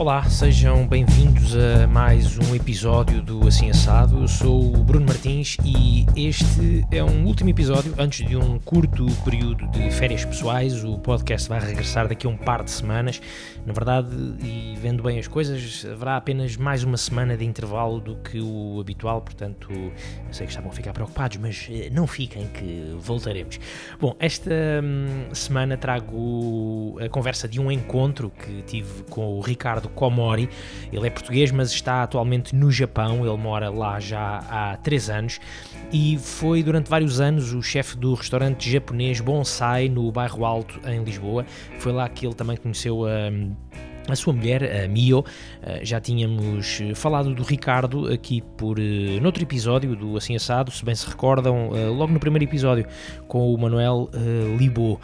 Olá, sejam bem-vindos a mais um episódio do Assim Assado. Eu sou o Bruno Martins e este é um último episódio antes de um curto período de férias pessoais. O podcast vai regressar daqui a um par de semanas. Na verdade, e vendo bem as coisas, haverá apenas mais uma semana de intervalo do que o habitual, portanto, sei que estavam a ficar preocupados, mas eh, não fiquem que voltaremos. Bom, esta hum, semana trago a conversa de um encontro que tive com o Ricardo Komori. Ele é português, mas está atualmente no Japão. Ele mora lá já há três anos e foi durante vários anos o chefe do restaurante japonês Bonsai no bairro Alto, em Lisboa. Foi lá que ele também conheceu a. A sua mulher, a Mio, já tínhamos falado do Ricardo aqui por noutro episódio do Assim Assado, se bem se recordam, logo no primeiro episódio com o Manuel Libo.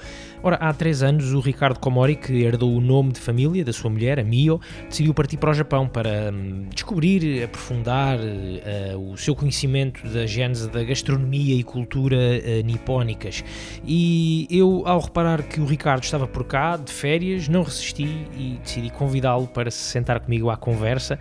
Ora, há três anos o Ricardo Komori, que herdou o nome de família da sua mulher, a Mio, decidiu partir para o Japão para hum, descobrir, aprofundar uh, o seu conhecimento da gênese da gastronomia e cultura uh, nipónicas. E eu, ao reparar que o Ricardo estava por cá, de férias, não resisti e decidi convidá-lo para se sentar comigo à conversa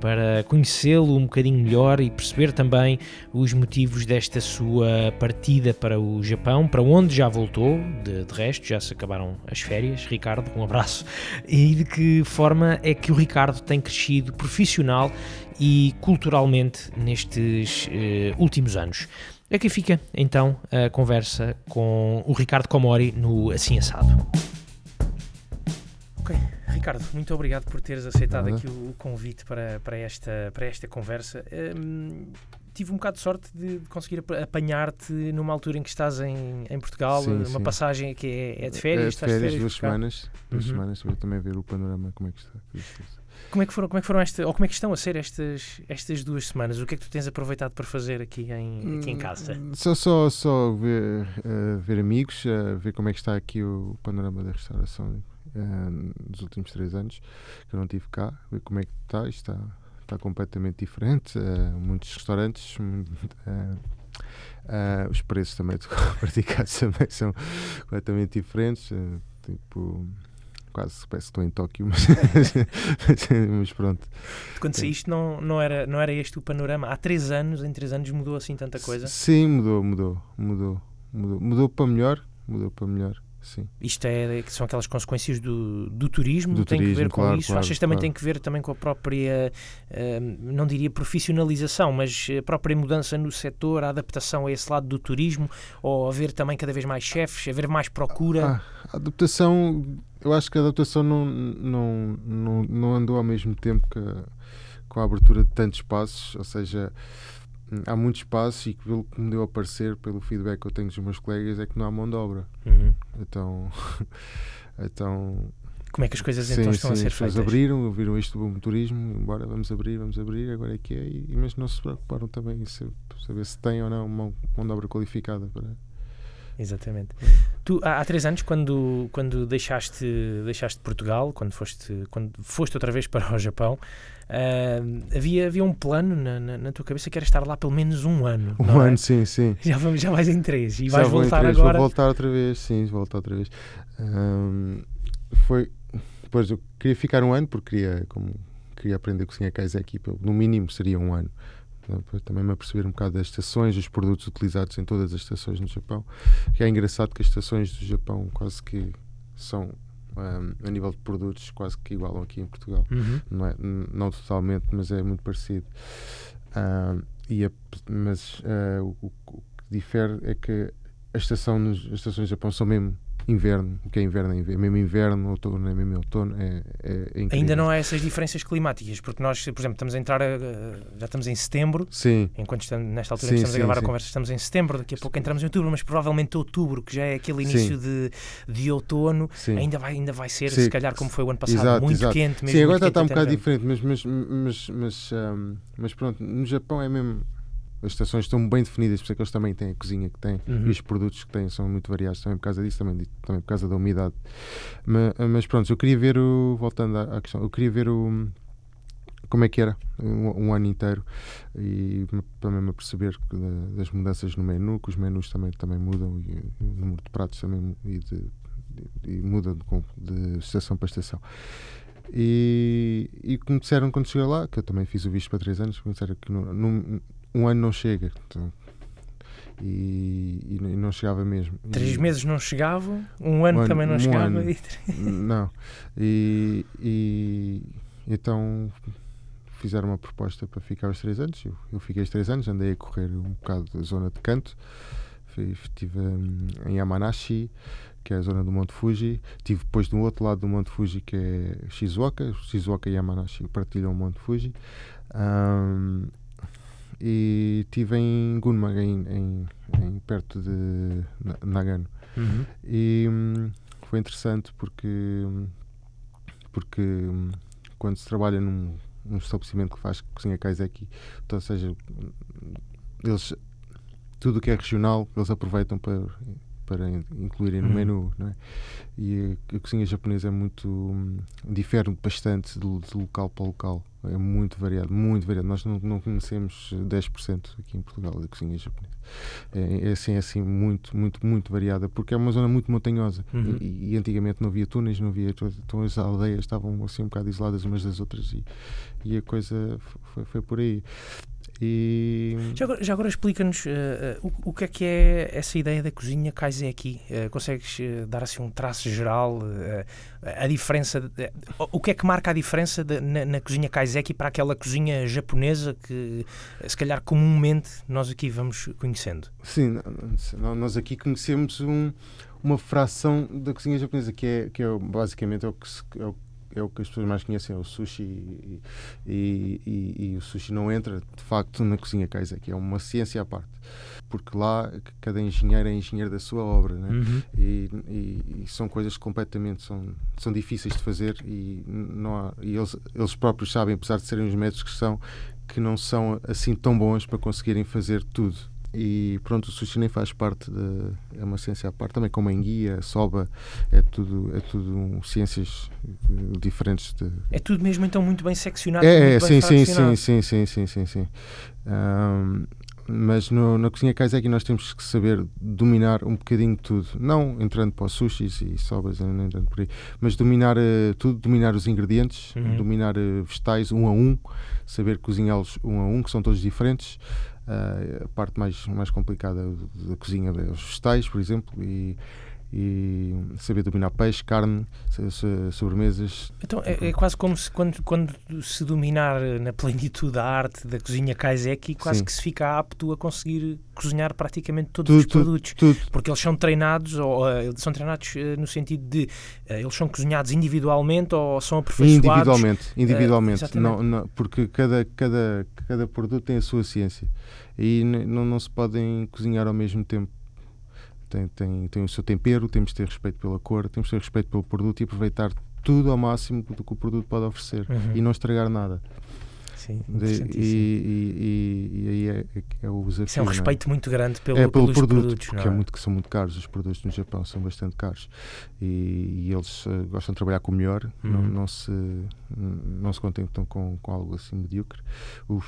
para conhecê-lo um bocadinho melhor e perceber também os motivos desta sua partida para o Japão, para onde já voltou, de, de, resto, já se acabaram as férias. Ricardo, um abraço. E de que forma é que o Ricardo tem crescido profissional e culturalmente nestes uh, últimos anos. Aqui fica então a conversa com o Ricardo Comori no Assim Assado. Ricardo, muito obrigado por teres aceitado aqui o, o, convite para, para, esta, para esta conversa. Um, tive um bocado de sorte de conseguir apanhar-te numa altura em que estás em, em Portugal, sim, uma sim. passagem que é, é, de férias. É de férias, férias duas semanas, duas uhum. semanas para também ver o panorama, como é que está. Como é que foram, como é que foram esta, ou como é que estão a ser estas, estas duas semanas? O que é que tu tens aproveitado para fazer aqui em, aqui em casa? Hum, só, só, só ver, uh, ver amigos, uh, ver como é que está aqui o panorama da restauração uh, nos últimos três anos que eu não tive cá, ver como é que está, está, está completamente diferente. Uh, muitos restaurantes, uh, os preços também praticados também são completamente diferentes. tipo quase parece que estou em Tóquio, mas, mas pronto. Quando saíste não, não, era, não era este o panorama? Há três anos, em três anos mudou assim tanta coisa? Sim, mudou, mudou, mudou, mudou, mudou para melhor, mudou para melhor. Sim. Isto é, são aquelas consequências do, do turismo, do tem turismo, que ver com claro, isso? Claro, Achas que também claro. tem que ver também com a própria, uh, não diria profissionalização, mas a própria mudança no setor, a adaptação a esse lado do turismo, ou haver também cada vez mais chefes, haver mais procura? Ah, a adaptação, eu acho que a adaptação não, não, não, não andou ao mesmo tempo que com a abertura de tantos espaços, ou seja há muitos espaços e pelo que me deu a parecer, pelo feedback que eu tenho dos meus colegas, é que não há mão de obra. Uhum. Então, então. Como é que as coisas sim, então estão sim, a ser feitas? abriram, viram isto do turismo, embora vamos abrir, vamos abrir, agora é que é, e, mas não se preocuparam também em saber se tem ou não mão, mão de obra qualificada para. Exatamente. Tu, há, há, três anos, quando, quando deixaste, deixaste Portugal, quando foste, quando foste outra vez para o Japão, Uh, havia, havia um plano na, na, na, tua cabeça que era estar lá pelo menos um ano. Um ano, é? sim, sim. Já, vamos, já vais em três e já vais voltar três, agora. Vou voltar outra vez, sim, vou voltar outra vez. Um, foi. Depois eu queria ficar um ano porque queria, como, queria aprender a cozinhar kaiseki, no mínimo seria um ano. Para também me aperceber um bocado das estações, dos produtos utilizados em todas as estações no Japão. Que é engraçado que as estações do Japão quase que são um, a nível de produtos quase que igualam aqui em Portugal. Uhum. Não, é, não totalmente, mas é muito parecido. Um, e a, mas uh, o, o, que difere é que a estação nos, as estações do Japão são mesmo inverno, o que é inverno é inverno, mesmo inverno, outono é mesmo outono, é, é, é Ainda não há essas diferenças climáticas, porque nós, por exemplo, estamos a entrar, a, já estamos em setembro, sim. enquanto estamos, nesta altura sim, estamos sim, a gravar a conversa, estamos em setembro, daqui a pouco entramos em outubro, mas provavelmente outubro, que já é aquele início de, de outono, ainda vai, ainda vai ser, se calhar como foi o ano passado, exato, muito exato. quente mesmo. Sim, agora está, está um bocado diferente, mas, mas, mas, mas, um, mas pronto, no Japão é mesmo as estações estão bem definidas, por isso é que eles também têm a cozinha que têm uhum. e os produtos que têm são muito variados também por causa disso, também, também por causa da umidade. Mas, mas pronto, eu queria ver o. Voltando à questão, eu queria ver o. Como é que era um, um ano inteiro e também me perceber das mudanças no menu, que os menus também, também mudam e o número de pratos também e, de, de, e muda de, de estação para estação. E, e me disseram quando cheguei lá, que eu também fiz o visto para 3 anos, me disseram que no, num, um ano não chega. Então, e, e, não chegava mesmo. Três e, meses não chegavam, um ano, um ano também não um chegava. E... Não. E, e então fizeram uma proposta para ficar os três anos. Eu, eu fiquei os três anos, andei a correr um bocado da zona de canto. Estive hum, em Yamanashi, que é a zona do Monte Fuji. Estive depois do outro lado do Monte Fuji, que é Shizuoka. Shizuoka e Yamanashi partilham o Monte Fuji. Um, e estive em Gunma, em, em, em, perto de Nagano. Uhum. E hum, foi interessante porque, hum, porque hum, quando se trabalha num, num estabelecimento que faz cozinha kaiseki, então, ou seja, eles tudo o que é regional eles aproveitam para para incluírem no uhum. menu, é? E a, a, cozinha japonesa é muito hum, difere bastante de, de, local para local. É muito variado, muito variado. Nós não, não conhecemos 10% aqui em Portugal da cozinha japonesa. É, é, assim, é assim muito, muito, muito variada, porque é uma zona muito montanhosa. Uhum. E, e, antigamente não havia túneis, não havia. Então as aldeias estavam assim um bocado isoladas umas das outras e, e a coisa foi, foi por aí. E... Já agora, agora explica-nos uh, uh, o, o, que é que é essa ideia da cozinha Kaiseki. Uh, consegues dar assim um traço geral? a diferença. De, o que é que marca a diferença de, na, na, cozinha Kaiseki para aquela cozinha japonesa que, se calhar, comumente nós aqui vamos conhecendo? Sim, nós aqui conhecemos um, uma fração da cozinha japonesa que é, que é basicamente é o que, é o é o que as pessoas mais conhecem, é o sushi e, e, e, e o sushi não entra de facto na cozinha kaiseki, é uma ciência à parte porque lá cada engenheiro é engenheiro da sua obra né? Uhum. E, são coisas completamente são, são difíceis de fazer e, não há, e eles, eles próprios sabem, apesar de serem os métodos que são, que não são assim tão bons para conseguirem fazer tudo e pronto, o sushi nem faz parte de, é uma ciência à parte também como a enguia, a soba é tudo, é tudo um, ciências eh, diferentes de... é tudo mesmo então muito bem seccionado é, é sim, sim, sim, sim, sim, sim, sim, sim. Um, mas no, na cozinha kaiseki nós temos que saber dominar um bocadinho tudo, não entrando para os sushis e sobas, não entrando por aí, mas dominar uh, tudo, dominar os ingredientes, uhum. dominar uh, vegetais um a um, saber cozinhá-los um a um, que são todos diferentes, a parte mais, mais complicada da cozinha os vegetais, por exemplo, e, e saber dominar peixe, carne, sobremesas. Então é, é, quase como se quando, quando se dominar na plenitude da arte da cozinha kaiseki, quase Sim. que se fica apto a conseguir cozinhar praticamente todos tudo, os produtos. Tudo, tudo. Porque eles são treinados, ou uh, são treinados uh, no sentido de uh, eles são cozinhados individualmente ou são aperfeiçoados? Individualmente, individualmente. Não, não, porque cada, cada, cada produto tem a sua ciência e não, não se podem cozinhar ao mesmo tempo. Tem, tem, tem o seu tempero, temos de ter respeito pela cor, temos de ter respeito pelo produto e aproveitar tudo ao máximo do que o produto pode oferecer uhum. e não estragar nada. Sim, de, e, e, e, aí é, é, o desafio. Isso é um é? respeito é? muito grande pelo, é, pelo produto, produtos, porque é? é? muito, que são muito caros. Os produtos no Japão são bastante caros e, eles uh, gostam de trabalhar com o melhor, uhum. não, não, se, não se contentam com, com algo assim medíocre. Os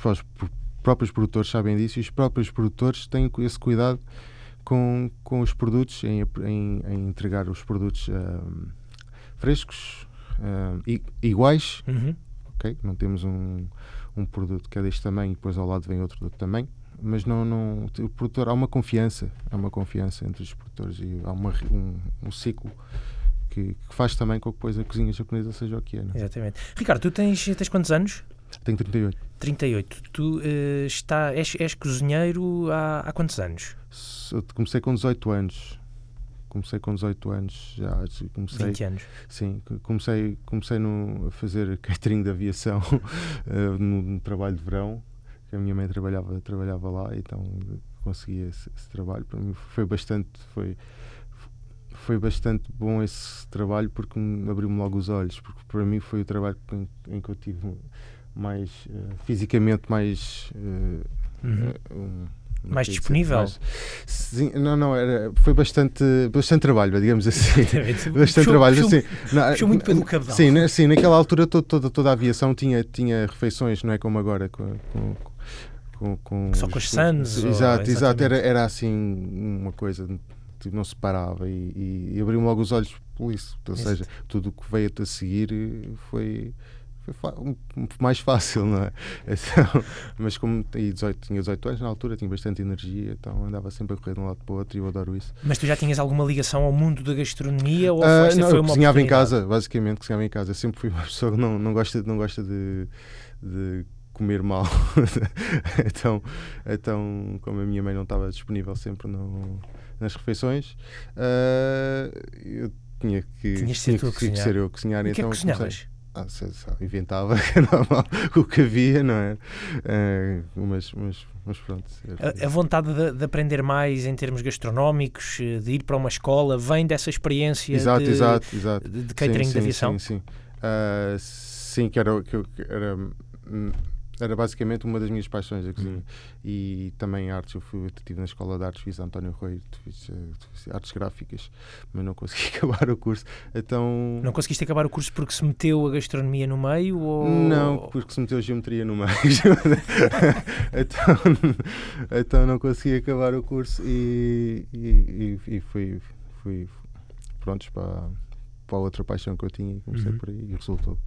próprios produtores sabem disso e os próprios produtores têm esse cuidado com, com os produtos, em, em, em entregar os produtos uh, frescos, uh, iguais. Uhum. Okay? Não temos um, um produto que é deste tamanho e depois ao lado vem outro do tamanho. Mas não, não, o produtor há uma confiança, há uma confiança entre os produtores e há uma, um, um ciclo que, que, faz também com que depois a cozinha japonesa seja o que é. Não? É? Exatamente. Ricardo, tu tens, tens quantos anos? Tenho 38. 38. Tu uh, está, és, és cozinheiro há, há quantos anos? Comecei com 18 anos. Comecei com 18 anos já. Comecei, 20 anos. Sim, comecei, comecei no, a fazer catering de aviação uh, no, no, trabalho de verão, que a minha mãe trabalhava, trabalhava lá, então consegui esse, esse trabalho. Para mim foi bastante. Foi, foi bastante bom esse trabalho porque abriu-me logo os olhos, porque para mim foi o trabalho em, em que eu tive mais uh, fisicamente mais uh, uhum. um, mais disponível? Mais, sim, não, não, era, foi bastante, bastante trabalho, digamos assim. bastante puxou, trabalho. Puxou, assim, não, puxou muito pelo cabedal. Sim, sim, naquela altura toda, toda, toda a aviação tinha, tinha refeições, não é como agora com, com, com, com Só com os Suns? Exato, exato. Era, era assim uma coisa tipo, não se parava e, e abriu-me logo os olhos por isso. Ou seja, tudo o que veio a seguir eh, foi, foi mais fácil, não é? Então, mas como tinha 18, tinha 18 anos na altura, tinha bastante energia, então andava sempre a correr de um lado para o outro e eu adoro isso. Mas tu já tinhas alguma ligação ao mundo da gastronomia ou esta não, foi uma cozinhava em casa, basicamente cozinhava em casa. Eu sempre fui uma pessoa que não, não gosta, não gosta de, de comer mal. então, então, como a minha mãe não estava disponível sempre no- nas refeições, ah, eu tinha que, ser tinha que- tinha que cozinhar. ser eu a cozinhar. O que é que então cozinhavas? comecei- ah, sei, sei, inventava é o que havia, não é? Ah, mas, mas, mas pronto. A, a vontade de, de aprender mais em termos gastronómicos, de ir para uma escola, vem dessa experiência Exato, de, exato, exato. de, catering sim, de aviação? Sim, sim. Ah, sim, que era, que, que era, hum, era basicamente uma das minhas paixões a cozinha. Uhum. E também artes. Eu fui, eu estive na escola de artes, fiz António Rui, fiz, eh, fiz artes gráficas, mas não consegui acabar o curso. Então. Não conseguiste acabar o curso porque se meteu a gastronomia no meio? Ou... Não, porque se meteu geometria no meio. então, então não consegui acabar o curso e, e, e, fui, fui prontos para, para a outra paixão que eu tinha e comecei Uhum. por aí e resultou.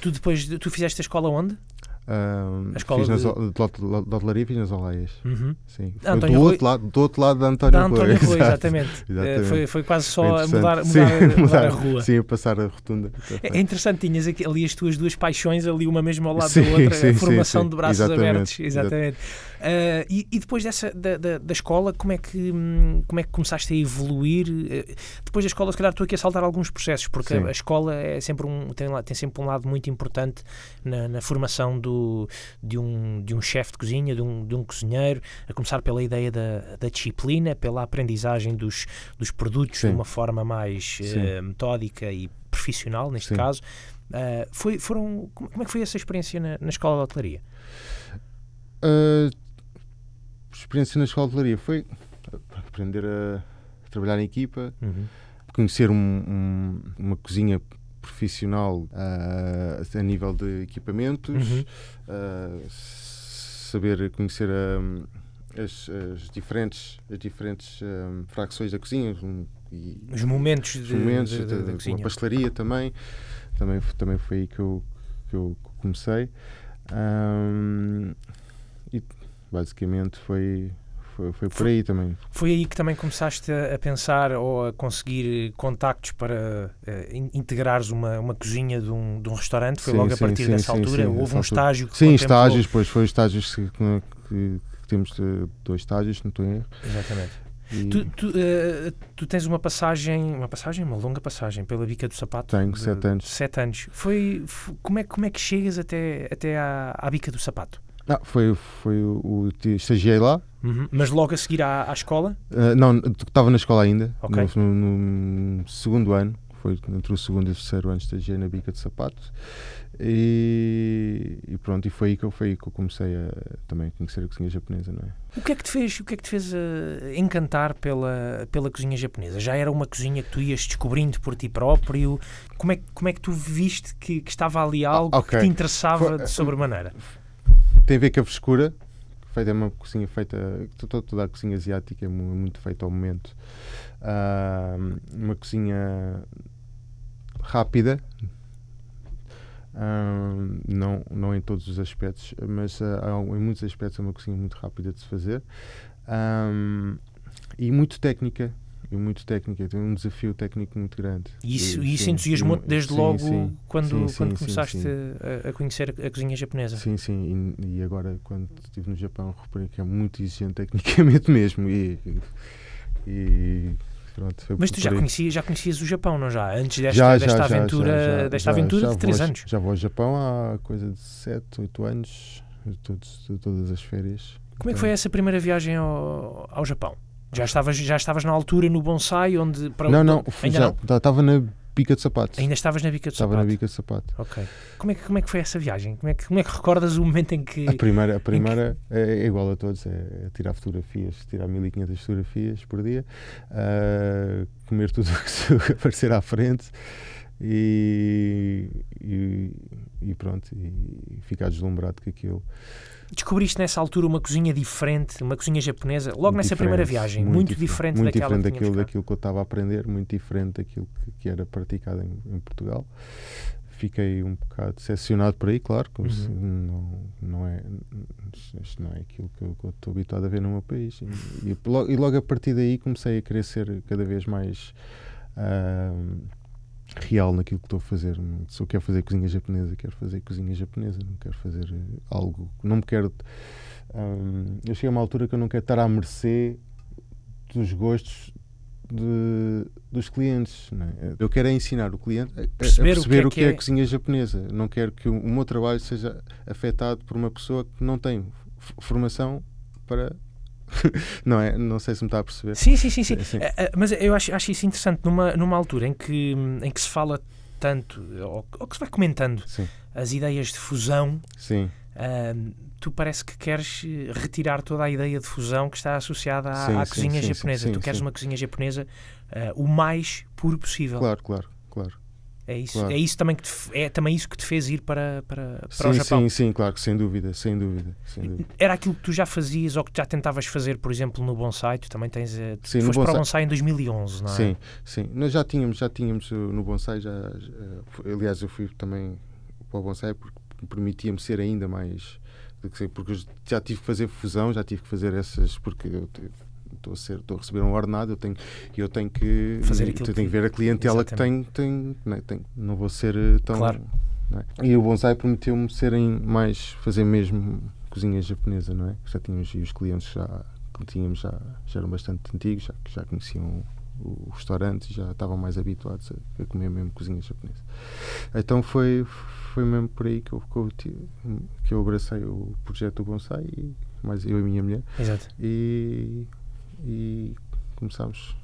Tu depois, de- tu fizeste a escola onde? Ahm, A escola fiz nas, de- o- de, hot- de hotelaria fiz nas Olaias. Uhum. Sim. Foi António do, Rui- outro lado, do outro lado da António, Da António Rui, exato. exatamente. Eh, Exatamente. Foi, foi quase só a mudar, mudar, Sim, mudar a rua. Sim, a passar a rotunda. É é interessante, tinhas aqui- ali as tuas duas paixões, ali uma mesmo ao lado Sim, da outra, sim, a formação de braços Exatamente, abertos. Exatamente. Ah, e, e depois dessa, da, da, da escola, como é, que, hum, como é que começaste a evoluir? Eh, Depois da escola, se calhar estou aqui a saltar alguns processos, porque Sim. a escola é sempre um, tem, tem sempre um lado muito importante na, na formação do, de um, de um chefe de cozinha, de um, de um cozinheiro, a começar pela ideia da, da disciplina, pela aprendizagem dos, dos produtos de Sim. uma forma mais Sim. metódica e profissional, neste Sim. caso. Ah, foi, foram, como é que foi essa experiência na, na escola de hotelaria? A experiência na escola de hotelaria foi aprender a trabalhar em equipa, conhecer um- um- uma cozinha profissional ah, a nível de equipamentos, Uhum. ah, saber conhecer ah, as, as diferentes, as diferentes ah, fracções da cozinha um, e Os momentos, os de, momentos de- de- cozinha. pastelaria também. Também, também foi aí que eu, que eu comecei. Ahm, e basicamente foi, foi, foi por aí também. Foi aí que também começaste a, a pensar ou a conseguir contactos para eh, in- integrares uma, uma cozinha de um, de um restaurante? Foi Sim, logo a sim, partir sim, dessa altura? Houve um altura. estágio que Sim, estágios, pois foi estágios que, que, que temos de, dois estágios, não estou em erro. Exatamente. E Tu, tu, eh, tu tens uma passagem, uma passagem, uma longa passagem pela bica do sapato. Tenho de- sete anos. Sete anos. Foi, f- como, é, como é que chegas até, até à, à bica do sapato? Ah, foi, foi o, o estagiei lá. Uhum. Mas logo a seguir à, à escola? Ah, não, estava na escola ainda, Ok. no, no- segundo ano, foi entre o segundo e o terceiro ano estagiei na bica de sapatos e, e pronto, e foi aí que eu, foi aí que eu comecei a também conhecer a cozinha japonesa, não é? O que é que te fez, o que é que te fez eh, encantar pela, pela cozinha japonesa? Já era uma cozinha que tu ias descobrindo por ti próprio? Como é, que- como é que tu viste que, que estava ali algo Ah, ok. que te interessava Foi- de sobremaneira? Tem a ver com a frescura, feita é uma cozinha feita, toda, a cozinha asiática é mu- muito feita ao momento. Ah, uma cozinha rápida, ah, não, não em todos os aspectos, mas há- em muitos aspectos é uma cozinha muito rápida de se fazer Ah, e muito técnica. E muito técnica, tem um desafio técnico muito grande. E isso, E, isso entusiasmou-te desde sim, logo sim. quando, Sim, quando começaste. A, a conhecer a cozinha japonesa? Sim, sim, e, e agora quando estive no Japão reparei que é muito exigente tecnicamente mesmo e, e pronto, Mas tu já conhecias, já conhecias o Japão, não já? Antes desta, Já, desta já, aventura, já, desta aventura de 3 vou, anos. Já vou ao Japão há coisa de 7, 8 anos, todos, todas as férias. Como é que foi essa primeira viagem ao, ao Japão? Já estavas, já estavas na altura no bonsai, onde... Para, Não, não, ainda já estava na bica de sapatos. Ainda estavas na bica do Estava sapato? na bica de sapato. Ok. Como é, que, como é que foi essa viagem? Como é que, como é que recordas o momento em que... A primeira, a primeira é, é igual a todos, é tirar fotografias, tirar 1500 fotografias por dia, ah, comer tudo o que se aparecer à frente E, e, e pronto, e ficar deslumbrado com aquilo. Descobriste nessa altura uma cozinha diferente, uma cozinha japonesa, logo muito nessa primeira viagem, muito, muito diferente, muito daquela diferente daquilo, daquilo que eu estava a aprender, muito diferente daquilo que, que era praticado em, em, Portugal. Fiquei um bocado decepcionado por aí, claro, uhum. se, não, não, é, isto não é aquilo que eu, que eu, estou habituado a ver no meu país. E, e, logo, e, logo, a partir daí comecei a querer ser cada vez mais. Uh, real naquilo que estou a fazer. Se eu quero fazer cozinha japonesa, quero fazer cozinha japonesa, não quero fazer eh, algo. Não me quero. Um, eu chego a uma altura que eu não quero estar à mercê dos gostos de, dos clientes. É? Eu quero é ensinar o cliente a perceber, a perceber o que, é, o que é, é, cozinha japonesa. Não quero que o, o meu trabalho seja afetado por uma pessoa que não tem formação para não é? Não sei se me está a perceber. Sim, sim, sim. sim. sim. Uh, mas eu acho, acho isso interessante numa, numa altura em que, em que se fala tanto, ou, ou que se vai comentando sim. as ideias de fusão. Sim. Uh, tu parece que queres retirar toda a ideia de fusão que está associada à, sim, à cozinha japonesa. tu queres uma cozinha japonesa uh, o mais puro possível. Claro, claro. É isso, claro. é isso também que te, é também isso que te fez ir para, para, para sim, o Japão. Sim, sim, claro, sem dúvida, sem dúvida, sem dúvida. Era aquilo que tu já fazias ou que já tentavas fazer, por exemplo, no bonsai. Tu também tens, eh, sim, foste bonsai. para o bonsai em 2011, não é? Sim, sim. Nós já tínhamos, já tínhamos eh, no bonsai já, já aliás, eu fui também para o bonsai porque permitia-me ser ainda mais porque já tive que fazer fusão, já tive que fazer essas porque eu estou a, ser, estou a receber um ordenado, eu tenho, eu tenho que fazer aquilo eu tenho que ver a clientela Exatamente. que tenho, tenho, né, tenho, não vou ser eh, tão. Claro. É? E o bonsai prometeu-me serem mais, fazer mesmo cozinha japonesa, não é? Já tínhamos, e os clientes já que tínhamos já, já eram bastante antigos, já, já conheciam o restaurante e já estavam mais habituados a, a, comer mesmo cozinha japonesa. Então foi, foi mesmo por aí que eu, que eu, que eu abracei o projeto do bonsai, e, mais eu e a minha mulher. Exato. E e começámos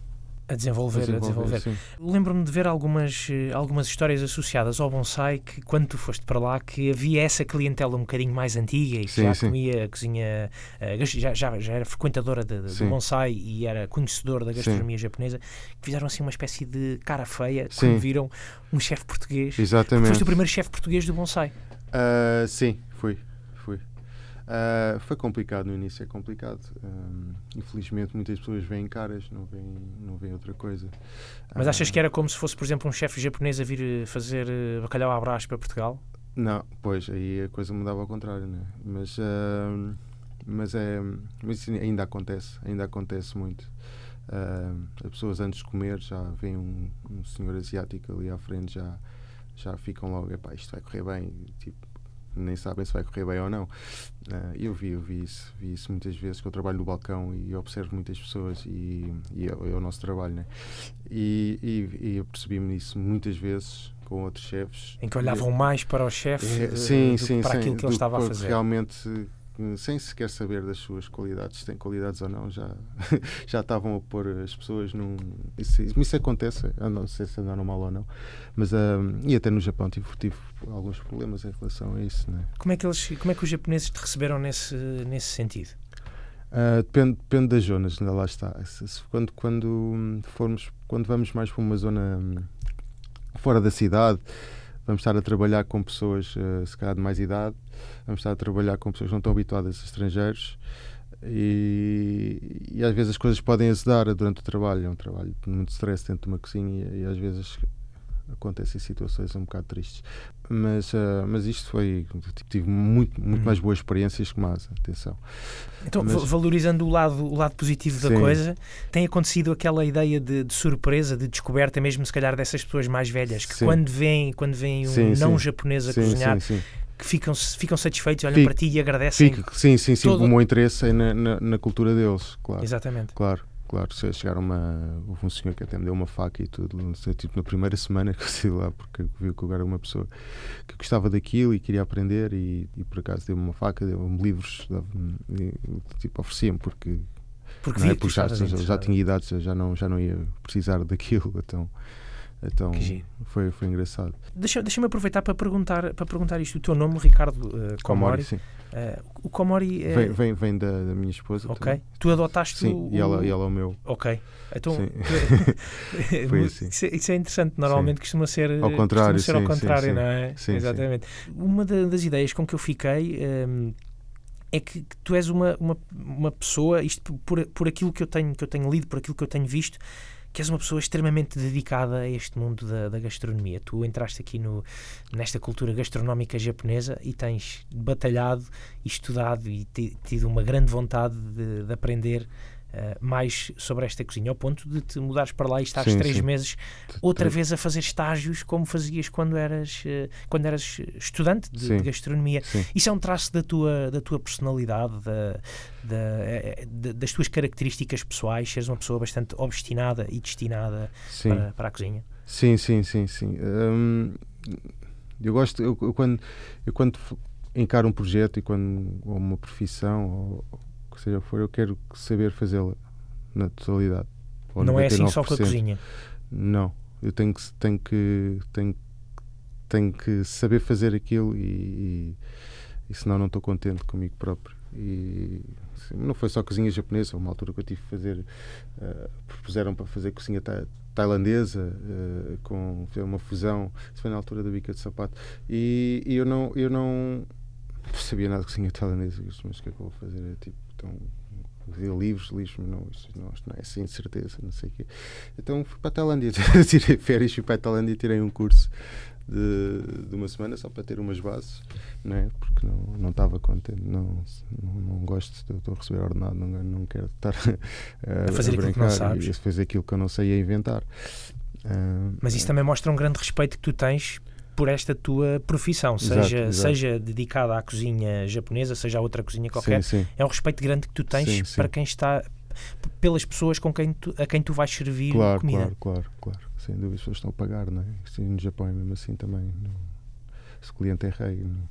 a desenvolver, a desenvolver. A desenvolver. Lembro-me de ver algumas, eh, algumas histórias associadas ao bonsai que, quando tu foste para lá, que havia essa clientela um bocadinho mais antiga e que sim, já sim. comia a cozinha, eh, já, já, já era frequentadora de, de, do bonsai e era conhecedor da gastronomia sim. japonesa, que fizeram assim uma espécie de cara feia quando viram um chefe português. Exatamente. Foste o primeiro chefe português do bonsai. Uh, sim, fui. Uh, foi complicado no início, é complicado. Um, infelizmente, muitas pessoas veem caras, não veem, não veem outra coisa. Mas achas uh, que era como se fosse, por exemplo, um chefe japonês a vir eh, fazer eh, bacalhau à brás para Portugal? Não, pois, aí a coisa mudava ao contrário, né? Mas, uh, mas, é, mas isso ainda acontece, ainda acontece muito. as pessoas antes de comer já veem um, um senhor asiático ali à frente, já, já ficam logo, epá, isto vai correr bem, tipo, nem sabem se vai correr bem ou não. Uh, eu vi, eu vi isso, vi isso muitas vezes, que eu trabalho no balcão e observo muitas pessoas e, e é, é, o nosso trabalho, né? E, e, e eu percebi-me nisso muitas vezes com outros chefes. Em que olhavam mais para o chefe é, sim, sim, para sim, aquilo que ele estava a fazer. Realmente sem sequer saber das suas qualidades, se têm qualidades ou não, já, já estavam a pôr as pessoas num. Isso, isso acontece, eu não sei se é normal ou não, mas uh, e até no Japão tive, tive alguns problemas em relação a isso. Né? Como, é que eles, como é que os japoneses te receberam nesse, nesse sentido? Uh, depende, depende das zonas, ainda lá está. Quando, quando, formos, quando vamos mais para uma zona hum, fora da cidade, vamos estar a trabalhar com pessoas, uh, se calhar de mais idade, vamos estar a trabalhar com pessoas que não estão habituadas a estrangeiros e, e às vezes as coisas podem azedar durante o trabalho. É um trabalho de muito stress dentro de uma cozinha e, e às vezes acontecem situações um bocado tristes. Mas, uh, mas isto foi. Tive muito, muito uhum. mais boas experiências que mais, atenção. Então, mas, valorizando o lado, o lado positivo da sim. coisa, tem acontecido aquela ideia de, de, surpresa, de descoberta, mesmo se calhar dessas pessoas mais velhas, que sim. quando vêm quando vem um sim, não japonês a cozinhar. Que ficam, ficam satisfeitos, olham Fico, para ti e agradecem. Fico, sim, sim, sim. Todo... O meu interesse é na, na, na cultura deles, claro. Exatamente. Claro. Claro, se chegar uma. Houve um senhor que até me deu uma faca e tudo, tipo na primeira semana que eu saí lá, porque viu que eu era uma pessoa que gostava daquilo e queria aprender, e, e por acaso deu-me uma faca, deu-me livros, tipo, oferecia-me, porque. Porque, é? porque já, já, já, tinha idade, já não, já não ia precisar daquilo, então Então foi, foi engraçado. Deixa-me deixa aproveitar para perguntar, para perguntar isto. O teu nome, Ricardo uh, Comori. sim. Uh, o Comori é... vem, vem, vem da, da, minha esposa. Ok. Também. Tu adotaste sim, o. E ela, e ela é o meu. Ok. Então. Foi assim. Isso, é, isso, é interessante. Normalmente sim. costuma ser. Ao contrário. ser sim, ao contrário, sim, não é? Sim, Exatamente. Uma das ideias com que eu fiquei. Um, é que, que, tu és uma, uma, uma pessoa, isto por, por aquilo que eu, tenho, que eu tenho lido, por aquilo que eu tenho visto, que és uma pessoa extremamente dedicada a este mundo da, da gastronomia. Tu entraste aqui no, nesta cultura gastronómica japonesa e tens batalhado e estudado e tido uma grande vontade de, de aprender Uh, mais sobre esta cozinha, ao ponto de te mudares para lá e estares sim, três sim. meses outra vez a fazer estágios como fazias quando eras, uh, quando eras estudante de, de gastronomia. Isso é um traço da tua, da tua personalidade, da, da, eh, das tuas características pessoais, seres uma pessoa bastante obstinada e destinada para, para, a cozinha. Sim, sim, sim, sim. Hum, eu gosto, eu, eu, quando, eu quando encaro um projeto e quando ou uma profissão ou que seja for, eu quero saber fazê-la na totalidade. Não é assim só com a cozinha? Não, eu tenho que, tenho que, tenho, tenho que saber fazer aquilo e, e, e senão não estou contente comigo próprio. E assim, não foi só cozinha japonesa, uma altura que eu tive que fazer, uh, propuseram para fazer cozinha tailandesa uh, com uma fusão, isso foi na altura da bica de sapato. E, e eu não, eu não sabia nada de cozinha tailandesa, mas o que é que eu vou fazer? É tipo então, livros, livros, não, isto não, isto não é assim, de certeza, não sei o quê. Então fui para a Tailândia, tirei férias, fui para a Tailândia e tirei um curso de, de uma semana só para ter umas bases, não é? porque não, não estava contente, não, não, não gosto, de, estou a receber ordenado, não, não quero estar a, a fazer a aquilo que não sabes. E fazer aquilo que eu não sei a inventar. Uh, Mas isso também mostra um grande respeito que tu tens por esta tua profissão, exato, seja, exato. seja dedicada à cozinha japonesa, seja a outra cozinha qualquer, sim, sim. é um respeito grande que tu tens sim, para quem está pelas pessoas com quem tu, a quem tu vais servir claro, comida. Claro, claro, claro. Sem dúvida, as pessoas estão a pagar, não é? Assim, no Japão é mesmo assim também. Não, se o cliente é rei. Não,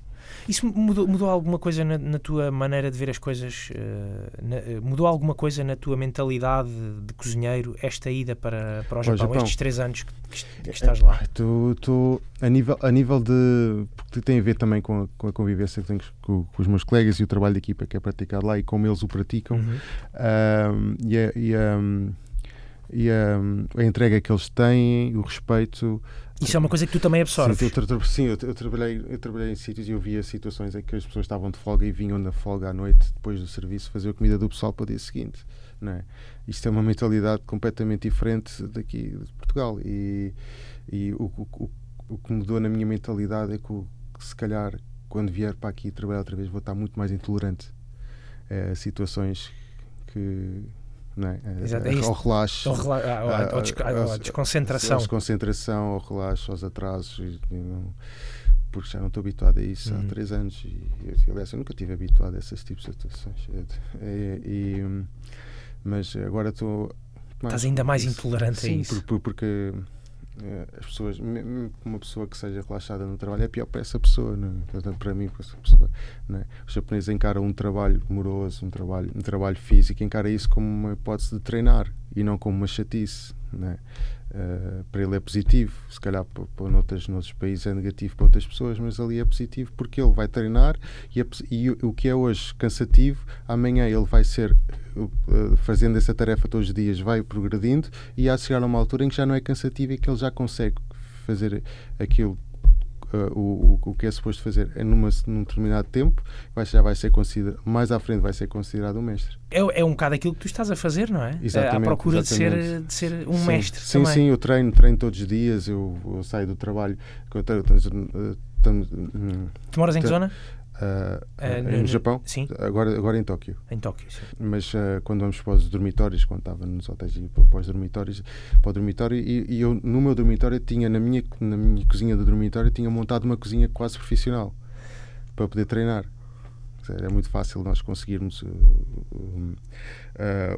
isso mudou, mudou alguma coisa na, na, tua maneira de ver as coisas? Uh, na, eh, mudou alguma coisa na tua mentalidade de cozinheiro esta ida para, para o Japão, Japão. estes três anos que, que, que estás lá? É, tu, tu, a, nível, a nível de. Porque tem a ver também com a, com a convivência que tenho com, com, os meus colegas e o trabalho de equipa que é praticado lá e como eles o praticam. Uhum. e a, e, a, e a, a entrega que eles têm, o respeito. Isso é uma coisa que tu também absorves. Sim, eu, tra sim, eu, eu, trabalhei, eu trabalhei em sítios e eu via situações em que as pessoas estavam de folga e vinham na folga à noite, depois do serviço, fazer a comida do pessoal para o dia seguinte. Não é? Isto é uma mentalidade completamente diferente daqui de Portugal. E, e o, o, o, que mudou na minha mentalidade é que, que, se calhar, quando vier para aqui trabalhar outra vez, vou estar muito mais intolerante a situações que não é? Exato, é ao relaxo, ao, rela à, à, desconcentração. À desconcentração, ao relaxo, aos atrasos. E, e não, porque já não estou habituado a isso há uhum. três anos. E, e, aliás, eu nunca estive habituado a esses tipos de situações. E, mas agora estou. Estás ainda mais intolerante sim, a isso. Por, porque eh, as pessoas, uma pessoa que seja relaxada no trabalho é pior para essa pessoa, não é? para mim, para essa pessoa. Não é? Os japoneses encaram um trabalho moroso, um trabalho, um trabalho físico, encara isso como uma hipótese de treinar e não como uma chatice. Não é? Uh, para ele é positivo, se calhar para, para noutros, noutros países é negativo para outras pessoas, mas ali é positivo porque ele vai treinar e, é, e o, que é hoje cansativo, amanhã ele vai ser uh, fazendo essa tarefa todos os dias, vai progredindo e há chegar a uma altura em que já não é cansativo e que ele já consegue fazer aquilo o, o que é suposto fazer é numa, num determinado tempo, vai, já vai ser considerado, mais à frente vai ser considerado um mestre. É, é um bocado aquilo que tu estás a fazer, não é? Exatamente. À procura De, ser, de ser um sim, mestre. Sim, também. sim, eu treino, treino todos os dias, eu, eu saio do trabalho. Eu, eu, eu, tu moras em que zona? Uh, uh, no, Japão? Sim. Agora, agora em Tóquio. Em Tóquio, sim. Mas uh, quando vamos para os dormitórios, quando estava nos hotéis e para os dormitórios, para o dormitório, e, e, eu no meu dormitório tinha, na minha, na minha cozinha do dormitório, tinha montado uma cozinha quase profissional para poder treinar. Era muito fácil nós conseguirmos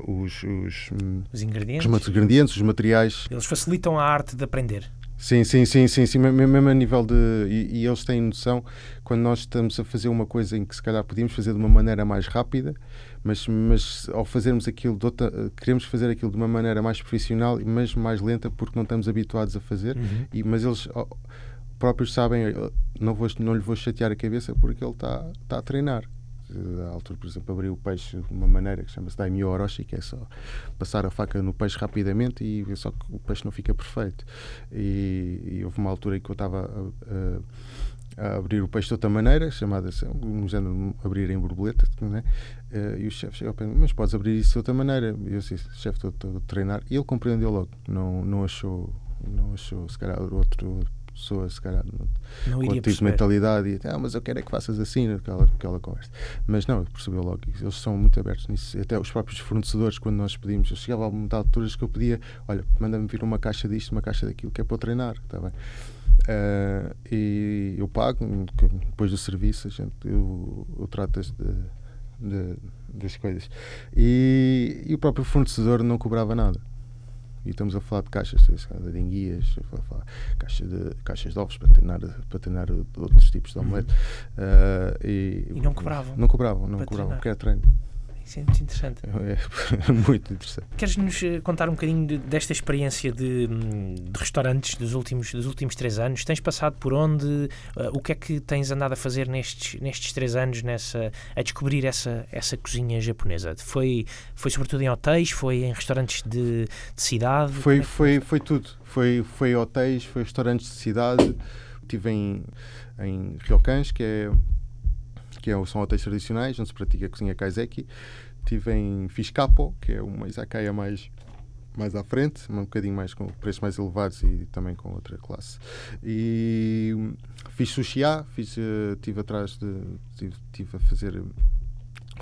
os, os, os, ingredientes. os ingredientes, os materiais. Eles facilitam a arte de aprender. Sim, sim, sim, sim, sim, mesmo a nível de. E, e, eles têm noção quando nós estamos a fazer uma coisa em que se calhar podíamos fazer de uma maneira mais rápida, mas, mas ao fazermos aquilo, outra, queremos fazer aquilo de uma maneira mais profissional, mas mais lenta porque não estamos habituados a fazer. Uhum. E, mas eles próprios sabem, não, vou, não lhe vou chatear a cabeça porque ele está tá a treinar à altura, por exemplo, abrir o peixe de uma maneira que chama-se Daimyo Orochi, que é só passar a faca no peixe rapidamente e só que o peixe não fica perfeito. E, e houve uma altura em que eu estava a, a, a, abrir o peixe de outra maneira, chamada assim, no género abrir em borboleta, né? e o chefe chegou a pensar, mas podes abrir isso de outra maneira. E eu disse, chefe, estou a treinar. E ele compreendeu logo, não, não achou, não achou, se calhar, outro pessoa, se calhar, não, não iria tipo de mentalidade e ah, mas eu quero é que faças assim, aquela, aquela conversa. Mas não, percebeu logo que eles são muito abertos nisso. Até os próprios fornecedores, quando nós pedimos, eu chegava a muitas alturas que eu pedia: olha, manda-me vir uma caixa disto, uma caixa daquilo, que é para eu treinar, está bem? Uh, e eu pago, depois do serviço, a gente, eu, eu trato de, de, das coisas. E, e o próprio fornecedor não cobrava nada e estamos a falar de caixas de enguias, caixas de, caixas de ovos para treinar, para treinar outros tipos de omelete. Uhum. Uh, e, e, não cobravam? Não cobravam, não cobravam, porque era treino. Isso é muito interessante. É muito interessante. Queres-nos eh, contar um bocadinho de, desta experiência de, de, restaurantes dos últimos, dos últimos três anos? Tens passado por onde? Uh, o que é que tens andado a fazer nestes, nestes três anos nessa, a descobrir essa, essa cozinha japonesa? Foi, foi sobretudo em hotéis? Foi em restaurantes de, de cidade? Foi, é foi, foi tudo. Foi, foi hotéis, foi restaurantes de cidade. Estive em, em Ryokans, que é que é, são hotéis tradicionais, onde se pratica a cozinha kaiseki. Estive em Fiscapo, que é uma izakaya mais mais à frente, um bocadinho mais com preços mais elevados e também com outra classe. E fiz sushi, fiz, estive eh, atrás de. estive a fazer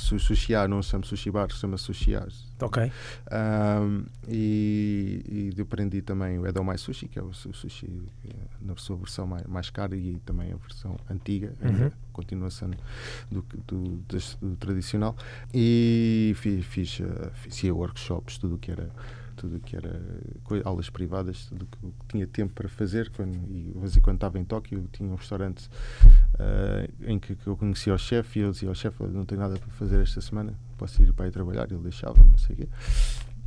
Sushi não se chama Sushi Bar, se chama Sushi Ok. Um, e, e aprendi também o Edomai Sushi, que é o sushi eh, na sua versão mais, mais cara e também a versão antiga, uhum. a continuação do, do, do, do tradicional. E fiz, fiz, uh, fiz workshops, tudo o que era tudo que era aulas privadas, tudo que tinha tempo para fazer. Quando, e em quando estava em Tóquio, tinha um restaurante uh, em que, que, eu conhecia o chefe e eu dizia ao chefe: Não tenho nada para fazer esta semana, posso ir para aí trabalhar. Ele deixava, não sei o quê.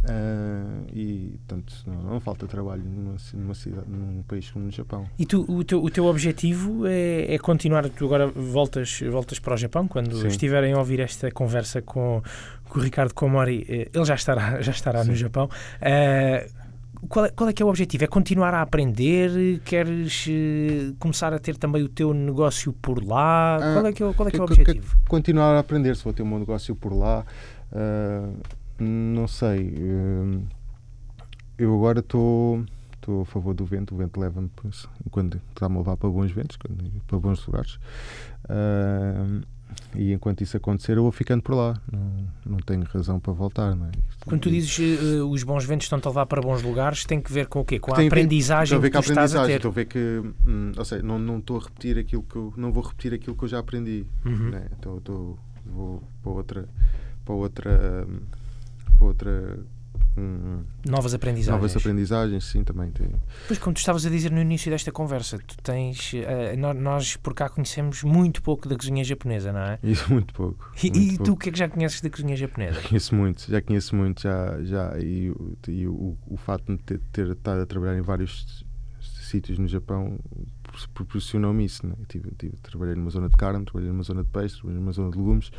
Uh, e portanto não, não, falta trabalho numa, numa, cidade, num país como no Japão. E tu, o, teu, o teu objetivo é, é continuar, tu agora voltas, voltas para o Japão, quando Sim. estiverem a ouvir esta conversa com, com o Ricardo Komori, eh, ele já estará, já estará no Japão. Uh, qual é, qual é que é o objetivo? É continuar a aprender? Queres uh, começar a ter também o teu negócio por lá? qual é que é, qual é, que é o objetivo? Continuar a aprender, se vou ter o meu negócio por lá. Uh, não sei. Eh, eu agora estou estou a favor do vento, o vento leva-me quando está-me a levar para bons ventos, para bons lugares. Uh, e enquanto isso acontecer, eu vou ficando por lá. Não, não tenho razão para voltar. É? Quando tu dizes uh, os bons ventos estão-te a levar para bons lugares, tem que ver com o quê? Com a tem aprendizagem ver, que tu estás a ter. Estou a ver que, hum, ou seja, não, não estou a repetir aquilo que eu, não vou repetir aquilo que eu já aprendi. Uhum. Né? Então estou, vou para outra, para outra hum, para outra. Hum, novas aprendizagens. Novas aprendizagens, sim, também tem. Pois, como tu estavas a dizer no início desta conversa, tu tens. Uh, nós por cá conhecemos muito pouco da cozinha japonesa, não é? Isso, muito pouco. E, muito e pouco. tu o que é que já conheces da cozinha japonesa? Conheço muito, já conheço muito, já. já e, e o, o facto de ter, ter estado a trabalhar em vários sítios no Japão proporcionou-me isso. Né? Tive, tive, trabalhei numa zona de carne, trabalhei numa zona de peixe, trabalhei numa zona de legumes.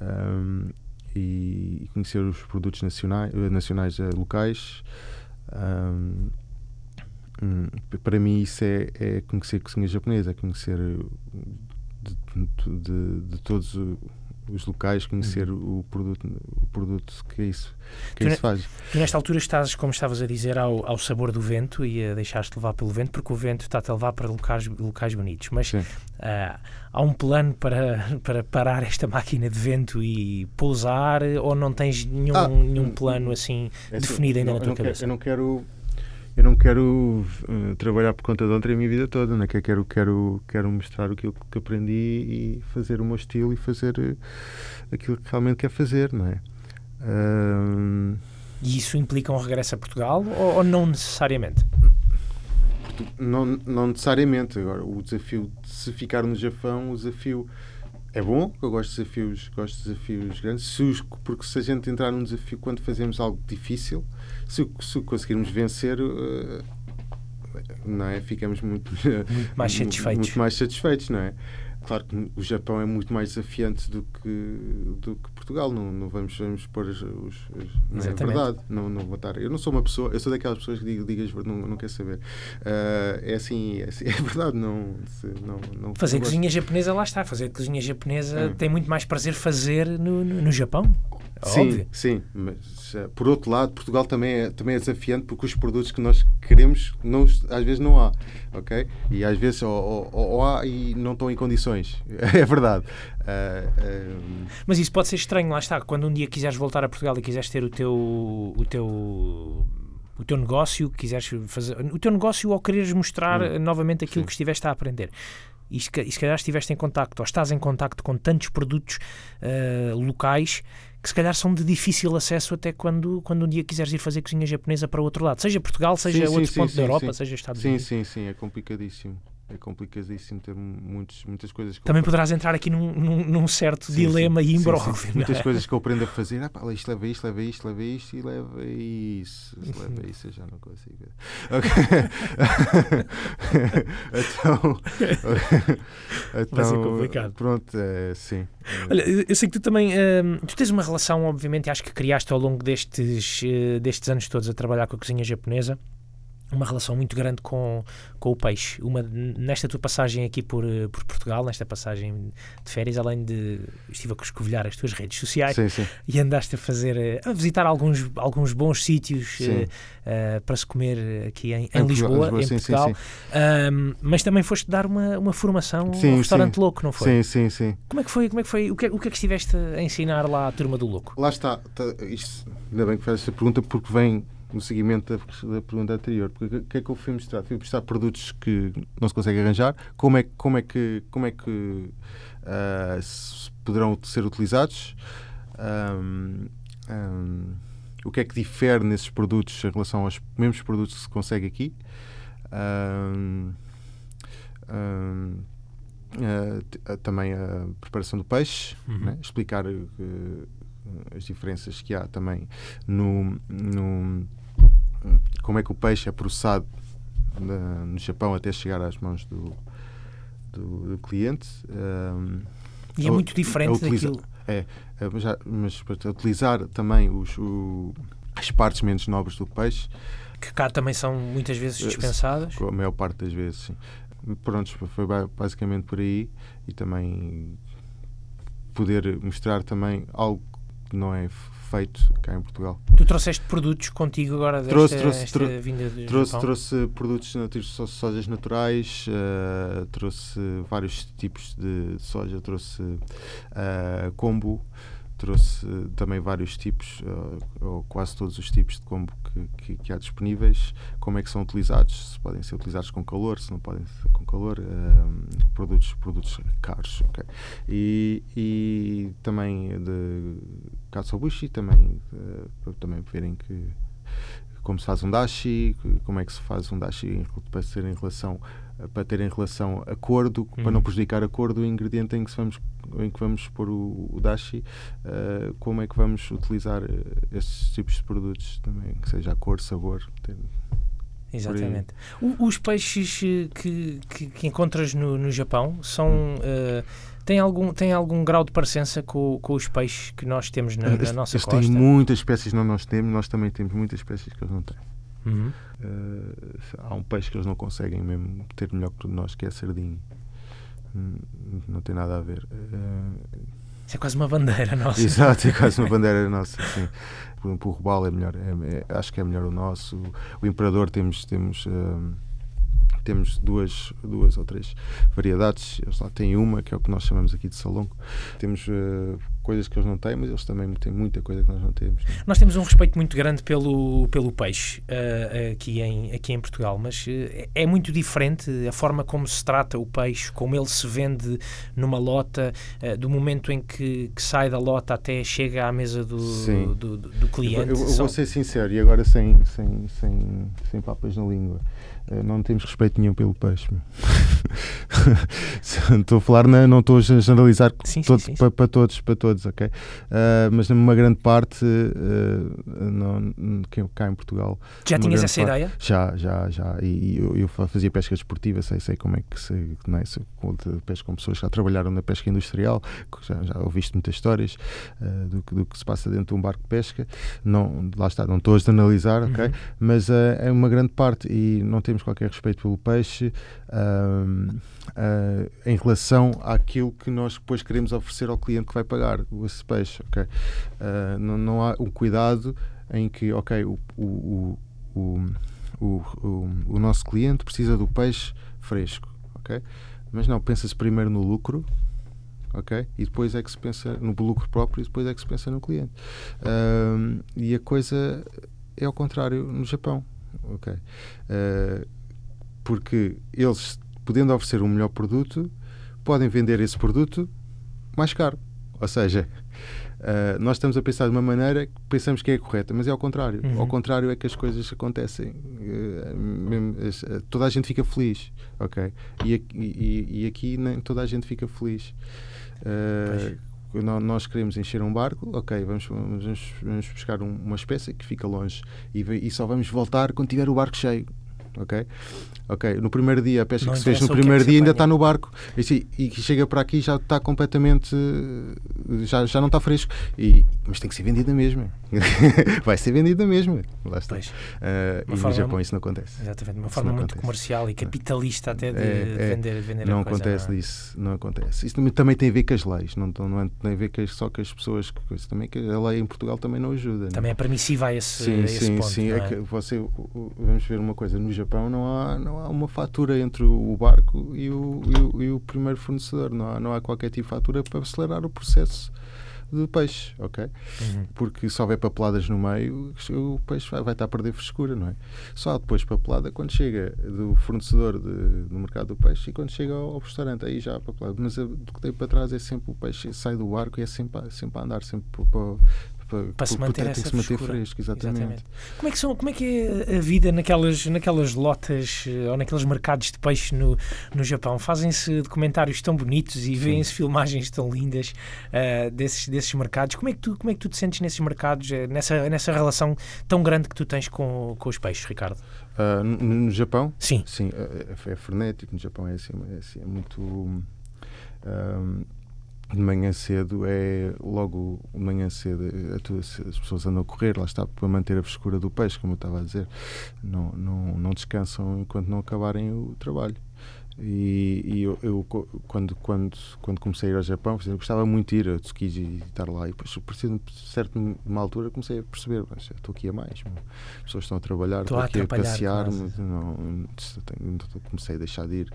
Um, e, conhecer os produtos nacionais, eh, nacionais eh, locais. Um, para mim isso é, é conhecer cozinha japonesa, é conhecer de, de, de todos os locais, conhecer uhum. o, produto, o produto que é isso, que tu, isso faz. Tu nesta altura estás, como estavas a dizer, ao, ao sabor do vento e a deixar-te levar pelo vento, porque o vento está-te a levar para locais, locais bonitos. Mas uh, há um plano para, para parar esta máquina de vento e pousar ou não tens nenhum, ah, nenhum plano assim é definido ainda não, na tua cabeça? Quero, eu não quero eu não quero uh, trabalhar por conta de outra a minha vida toda, né? que quero, quero, quero mostrar aquilo que aprendi e fazer o meu estilo e fazer uh, aquilo que realmente quer fazer, não é? E isso implica um regresso a Portugal ou, ou não necessariamente? não, não necessariamente. Agora, o desafio de se ficar no Japão, o desafio é bom, eu gosto de desafios, gosto de desafios grandes, se os, porque se a gente entrar num desafio quando fazemos algo difícil, se, se conseguirmos vencer, uh, não é? ficamos muito, muito mais satisfeitos. Muito mais satisfeitos, não é? Claro que o Japão é muito mais desafiante do que, do que Portugal. Não, não vamos, vamos pôr os. os, não é verdade. Não, não vou estar. Eu não sou uma pessoa. Eu sou daquelas pessoas que digo, digas, não, não quer saber. Uh, é, assim, é assim, é verdade. Não, não, não fazer cozinha japonesa, lá está. Fazer cozinha japonesa é. tem muito mais prazer fazer no, no, no Japão. Sim, Óbvio. sim, mas uh, por outro lado, Portugal também é, também é desafiante porque os produtos que nós queremos não, às vezes não há, ok? E às vezes ou, ou, ou há e não estão em condições, é verdade. Uh, mas isso pode ser estranho, lá está, quando um dia quiseres voltar a Portugal e quiseres ter o teu, o teu o teu negócio, quiseres fazer o teu negócio ou quereres mostrar hum, novamente aquilo sim. que estiveste a aprender e se, e se calhar estiveste em contacto ou estás em contacto com tantos produtos uh, locais que se calhar são de difícil acesso até quando, quando um dia quiseres ir fazer cozinha japonesa para o outro lado, seja Portugal, seja sim, outro sim, ponto sim, da Europa, seja Estados Unidos. Sim, sim, sim, é complicadíssimo é complicadíssimo ter muitos, muitas coisas que Também poderás entrar aqui num, num, num certo sim, dilema sim, e imbróglio. Sim, muitas coisas que eu aprendo a fazer. Ah, pá, isto leva isto, leva isto, leva isto e leva isso. Se leva isso, eu já não consigo. Ok. então. então Vai ser complicado. Pronto, é, sim. Olha, eu sei que tu também. Uh, tu tens uma relação, obviamente, acho que criaste ao longo destes, uh, destes anos todos a trabalhar com a cozinha japonesa uma relação muito grande com, com o peixe. Uma, nesta tua passagem aqui por, eh, por Portugal, nesta passagem de férias, além de estive a escovilhar as tuas redes sociais sim, sim. e andaste a fazer eh, a visitar alguns, alguns bons sítios uh, uh, para se comer aqui em, em, em Lisboa, Lisboa, em sim, Portugal. Um, mas também foste dar uma, uma formação sim, ao restaurante Louco, não foi? Sim, sim, sim. Como é que foi? Como é que foi? O que, é, o que é que estiveste a ensinar lá à turma do Louco? Lá está. Tá, isto, ainda bem que faz essa pergunta porque vem no seguimento da, da, pergunta anterior. Porque o que é que eu fui mostrar? Fui mostrar produtos que não se consegue arranjar, como é, como é que, como é que uh, poderão ser utilizados, um, um, o que é que difere nesses produtos em relação aos mesmos produtos que se consegue aqui. Um, uh, também a preparação do peixe, uhum. né? explicar uh, as diferenças que há também no, no como é que o peixe é processado na, no Japão até chegar às mãos do, do, do cliente. Um, e é muito diferente utiliza, daquilo. É, é já, mas para utilizar também os, o, as partes menos nobres do peixe. Que cá também são muitas vezes eh, dispensadas. A maior parte das vezes, sim. Pronto, foi basicamente por aí e também poder mostrar também algo que não é feito cá em Portugal. Tu trouxeste produtos contigo agora desta trouxe, trouxe, trou vinda de trouxe, Japão? trouxe produtos nativos de sojas naturais, uh, trouxe vários tipos de soja, trouxe uh, combo, trouxe também vários tipos, uh, ou quase todos os tipos de combo que, que, que, há disponíveis, como é que são utilizados, se podem ser utilizados com calor, se não podem ser com calor, uh, produtos, produtos caros. Okay? E, e também de katsuobushi, também, uh, para também verem que como se faz um dashi, como é que se faz um dashi para ser em relação para ter em relação acordo, uhum. para não prejudicar acordo o ingrediente em que vamos em que vamos pôr o, o dashi, uh, como é que vamos utilizar uh, estes tipos de produtos também, que seja a cor, sabor. Ter, Exatamente. O, os peixes eh, que, que, que, encontras no, no Japão são. Uh, tem algum, tem algum grau de parecença com, com os peixes que nós temos na, na nossa eles costa? têm muitas espécies que nós temos, nós também temos muitas espécies que eles não têm. Uhum. Uh, há um peixe que eles não conseguem mesmo ter melhor que nós, que é a sardinha. Hum, não tem nada a ver. Uh, Isso é quase uma bandeira nossa. Exato, é quase uma bandeira nossa. Sim. Por exemplo, o robalo é melhor, é, é, acho que é melhor o nosso. O, o imperador temos. temos uh, temos duas, duas ou três variedades. Eles lá têm uma, que é o que nós chamamos aqui de salongo. Temos uh, coisas que eles não têm, mas eles também têm muita coisa que nós não temos. Né? Nós temos um respeito muito grande pelo, pelo peixe uh, aqui, em, aqui em Portugal, mas uh, é muito diferente a forma como se trata o peixe, como ele se vende numa lota, uh, do momento em que, que, sai da lota até chega à mesa do, do, do, do, cliente. Eu, eu, eu vou ser sincero, e agora sem, sem, sem, sem papas na língua. Não temos respeito nenhum pelo peixe. estou a falar, na, não estou a generalizar sim, todo, sim, sim, para, para, todos, para todos, ok? Uh, mas numa grande parte, uh, não, cá em Portugal. Já tinhas essa parte, ideia? Já, já, já. E, eu, eu, fazia pesca esportiva, sei, sei como é que se, não é, se pesca com pessoas que já trabalharam na pesca industrial, já, já ouviste muitas histórias uh, do, do, que se passa dentro de um barco de pesca. Não, lá está, não estou a generalizar, ok? Uhum. Mas é uma grande parte e não temos qualquer respeito pelo peixe uh, uh, em relação àquilo que nós depois queremos oferecer ao cliente que vai pagar esse peixe. Okay? Uh, não, não, há um cuidado em que, ok, o, o, o, o, o nosso cliente precisa do peixe fresco, ok? Mas não, pensa-se primeiro no lucro, ok? E depois é que se pensa no lucro próprio e depois é que se pensa no cliente. Uh, e a coisa é ao contrário no Japão ok? Uh, porque eles, podendo oferecer um melhor produto, podem vender esse produto mais caro. Ou seja, uh, nós estamos a pensar de uma maneira que pensamos que é correta, mas é ao contrário. Uhum. Ao contrário é que as coisas acontecem. Uh, toda a gente fica feliz, ok? E, e, e, aqui nem toda a gente fica feliz. Uh, nós queremos encher um barco, ok, vamos, vamos, vamos buscar uma espécie que fica longe e, e só vamos voltar quando tiver o barco cheio ok? Ok, no primeiro dia, a pesca não que se fez no é primeiro dia ainda está no barco e, e, chega para aqui já está completamente, já, já não está fresco, e, mas tem que ser vendida mesmo. Vai ser vendida mesmo. Lá está. Uh, e no Japão isso não acontece. Exatamente, de uma forma muito acontece. comercial e capitalista até de, é, é, vender, de vender não a coisa, acontece não é? isso, não acontece. Isso também, também tem a ver com as leis, não, não é, tem a ver com as, só com as pessoas, isso também que a lei em Portugal também não ajuda. Também não? é permissiva a esse, sim, a esse sim, ponto. Sim, é? é que você, vamos ver uma coisa, no Japão Japão não há, não há uma fatura entre o barco e o, e o, e o primeiro fornecedor. Não há, não há qualquer tipo de fatura para acelerar o processo de peixe, ok? Uhum. Porque se houver papeladas no meio, o peixe vai, vai, estar a perder frescura, não é? Só depois papelada quando chega do fornecedor de, do mercado do peixe e quando chega ao, ao restaurante, aí já há papelada. Mas do que tem para trás é sempre o peixe sai do barco e é sempre, sempre a andar, sempre para, para, para se manter, tem que se manter fresco, exatamente. exatamente. Como é que são, como é que é a vida naquelas naquelas lotas eh, ou naqueles mercados de peixe no, no Japão? Fazem-se documentários tão bonitos e vêem-se filmagens tão lindas uh, desses desses mercados. Como é que tu como é que tu te sentes nesses mercados, eh, nessa nessa relação tão grande que tu tens com, com os peixes, Ricardo? Uh, no, no, Japão? Sim. Sim, é, é, frenético. No Japão é assim, é, assim, é muito. Um, de manhã cedo é logo de manhã cedo as pessoas andam a correr lá está para manter a frescura do peixe como eu estava a dizer. Não não, não descansam enquanto não acabarem o trabalho. E, e eu, eu, quando quando quando comecei a ir ao Japão eu gostava muito de ir a Tsukiji e estar lá. E depois a partir de certa uma altura comecei a perceber estou aqui a mais as pessoas estão a trabalhar estou, estou aqui a, passear não, comecei a deixar de ir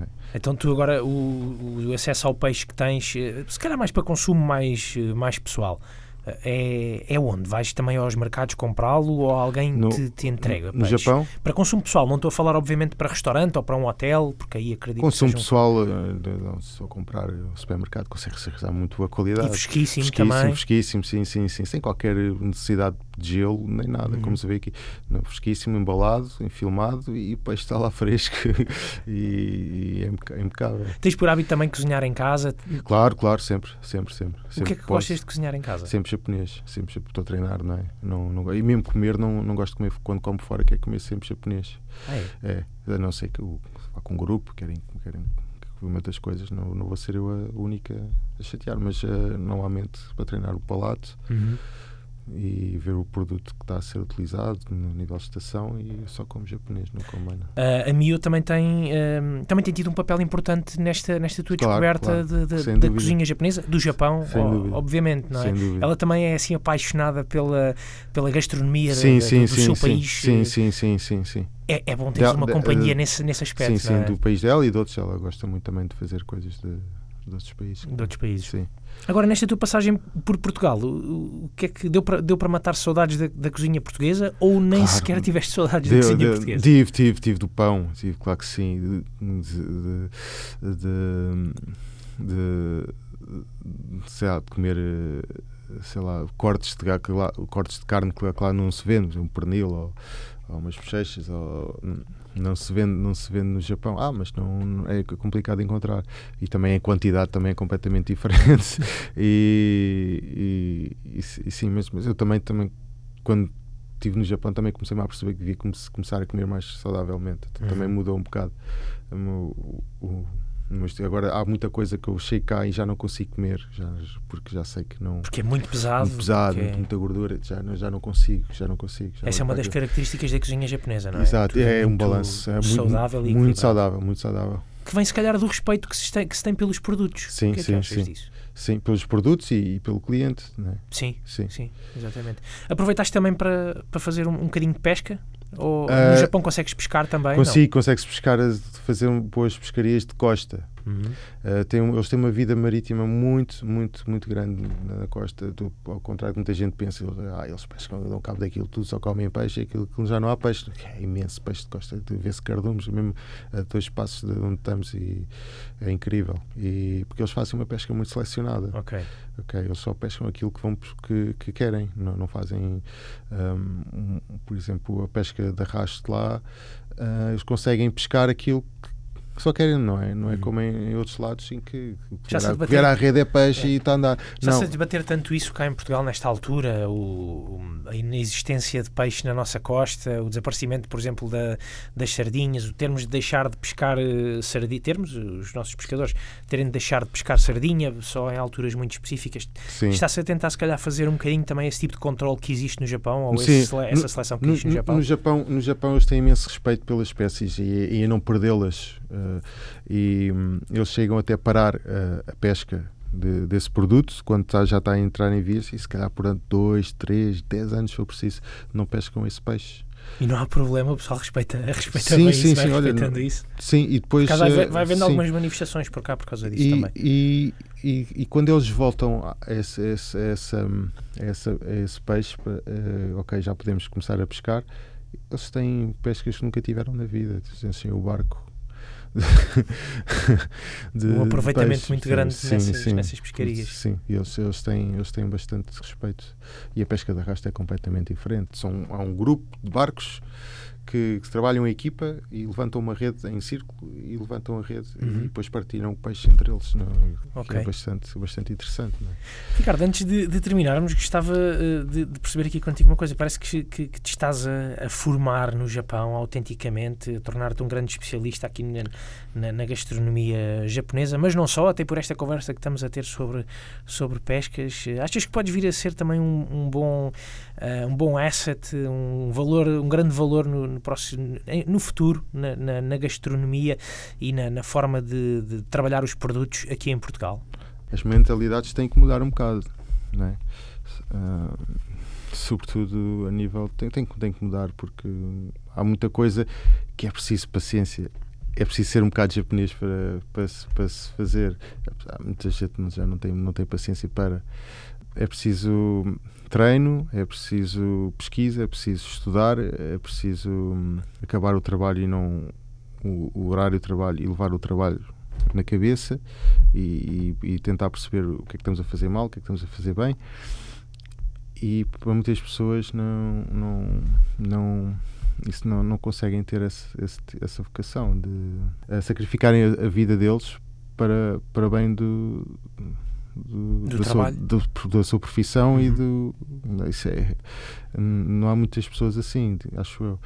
é? Então tu agora o, o, acesso ao peixe que tens, eh, se calhar mais para consumo mais, eh, mais pessoal, é, é onde? Vais também aos mercados comprá-lo ou alguém no, te, te entrega? No peixe? Japão? Para consumo pessoal, não estou a falar obviamente para restaurante ou para um hotel, porque aí acredito Consumo que pessoal, um... se eu comprar no supermercado, consegue reservar muito boa qualidade. E fresquíssimo, fresquíssimo também. Fresquíssimo, sim, sim, sim, sem qualquer necessidade de gelo nem nada, uhum. como se vê aqui. Não, fresquíssimo, embalado, enfilmado e o peixe está lá fresco e, e é impecável. Tens por hábito também cozinhar em casa? Claro, claro, sempre, sempre, sempre. sempre o que é que posso. gostas de cozinhar em casa? Sempre japonês, sempre estou a treinar, não é? Não, não, e mesmo comer, não, não gosto de comer quando como fora, quero comer sempre japonês. Ah, é? é, a não ser que eu vá com um grupo, querem, querem das coisas, não, não vou ser eu a única a chatear, mas uh, normalmente para treinar o palato. Uhum e ver o produto que está a ser utilizado no nível de estação e só como japonês, não como mais uh, A Mio também tem, uh, também tem tido um papel importante nesta, nesta tua claro, descoberta claro. de, de, da cozinha japonesa, do Japão, o, obviamente, não é? Ela também é assim apaixonada pela, pela gastronomia sim, da, sim, do, do sim, seu país. Sim, sim, sim, sim, sim. É, é bom ter uma companhia nesse, nesse aspecto. Sim, sim, é? do país dela e de outros. Ela gosta muito também de fazer coisas de de outros países. De outros países. Sim. Agora, nesta tua passagem por Portugal, o, que é que deu para, deu para matar saudades da, da cozinha portuguesa ou nem Claro. sequer tiveste saudades Deu- da cozinha deu- portuguesa? Tive, tive, tive do pão, tive, claro que sim. De, de, de, de- sei lá, de comer, sei lá, cortes de, cortes de carne que lá, que lá não se vende, um pernil ou, ou umas bochechas, ou, não se vende não se vende no Japão. Ah mas não é complicado encontrar. E também a quantidade também é completamente diferente. E, e, e, e sim mas, mas eu também também quando estive no Japão também comecei a perceber que devia come- começar a comer mais saudavelmente. Então, também Uhum. mudou um bocado. O, o- mas agora há muita coisa que eu chego cá e já não consigo comer já, porque já sei que não Porque é muito pesado. muito pesado, muito- muita gordura, já, não- já não consigo, já não consigo. já Essa é uma das características da cozinha japonesa, não é? Exato, Tudo é um muito balanço é muito, saudável e muito saudável, muito saudável. Que vem, se calhar, do respeito que se tem, que se tem pelos produtos. Sim, é sim, achas sim. disso? Sim, pelos produtos e, e pelo cliente, né? Sim, Sim. sim, exatamente. Aproveitaste também para, para fazer um, um bocadinho de pesca? Ou no Ah, Japão consegues pescar também? Consigo, consegue-se pescar, fazer boas pescarias de costa. Não? Uhum. Uh, tem um- eles têm uma vida marítima muito, muito, muito grande na costa, do- ao contrário que muita gente pensa, eles, ah, eles pescam, dão cabo daquilo tudo, só comem peixe, aquilo, aquilo já não há peixe, é imenso peixe de costa, vê-se cardumes, mesmo a dois passos de onde estamos, e é incrível. E, porque eles fazem uma pesca muito selecionada. Ok. Ok, eles só pescam aquilo que, vão, que, que querem, não, não fazem, hum, um, por exemplo, a pesca de arrasto lá, ah, eles conseguem pescar aquilo que só querem, não é? Não é Uhum. como em, em outros lados em que Já se vier, à rede é peixe É. e está a andar. Já não, se a debater tanto isso cá em Portugal nesta altura, o, a inexistência de peixe na nossa costa, o desaparecimento, por exemplo, da, das sardinhas, o termos de deixar de pescar sardinha, termos, os nossos pescadores terem de deixar de pescar sardinha só em alturas muito específicas. Está-se a tentar, se calhar, fazer um bocadinho também esse tipo de controle que existe no Japão, ou esse essa seleção que No, existe no no- Japão? no Japão, no Japão eles têm imenso respeito pelas espécies e, e a não perdê-las. Eh, e hum, eles chegam até parar eh, a pesca de- desse produto quando tá- já está a entrar em vias e se calhar por ano 2, 3, 10 anos se for preciso, não pescam esse peixe. E não há problema, o pessoal respeita, respeita Sim, bem sim, isso, vai sim, olha, respeitando não- isso. Sim, e depois. Vai, eh, vai havendo algumas manifestações por cá por causa disso e, também. E, e, e quando eles voltam a esse, esse, essa, essa, a esse peixe, eh, ok, já podemos começar a pescar. Eles têm pescas que nunca tiveram na vida, dizem assim, o barco. de- Um aproveitamento peixe. muito grande sim, nessas, sim. nessas pescarias. Sim, e eles, eles, têm, eles têm bastante respeito. E a pesca de arrasto é completamente diferente. São, há um grupo de barcos que, que trabalham em equipa e levantam uma rede em círculo e levantam a rede Uhum. e depois partilham o peixe entre eles. Não? é? Que Ok. É bastante, bastante interessante. É? Ricardo, antes de, de terminarmos, gostava eh, de, de perceber aqui contigo uma coisa. Parece que, que, que te estás a, a formar no Japão autenticamente, a tornar-te um grande especialista aqui na, na, gastronomia japonesa, mas não só, até por esta conversa que estamos a ter sobre, sobre pescas. Achas que podes vir a ser também um, um bom, eh, um bom asset, um, valor, um grande valor no, no, próximo, no futuro, na, na, na gastronomia e na, forma de, de trabalhar os produtos aqui em Portugal? As mentalidades têm que mudar um bocado. Não é? Ah, sobretudo a nível. Tem, tem, tem que mudar porque há muita coisa que é preciso paciência. É preciso ser um bocado japonês para, para, se, para se fazer. Há muita gente já não tem, não tem paciência para. É preciso treino, é preciso pesquisa, é preciso estudar, é preciso hum, acabar o trabalho e não o, o horário de trabalho e levar o trabalho na cabeça e, e- e tentar perceber o que é que estamos a fazer mal, o que é que estamos a fazer bem. E para muitas pessoas não, não, não, isso não, não conseguem ter esse, esse- essa vocação de sacrificarem a, a vida deles para, para bem do, do, Do da, sua, trabalho. do- da sua profissão e Uhum. do. Isso é, não há muitas pessoas assim, acho eu.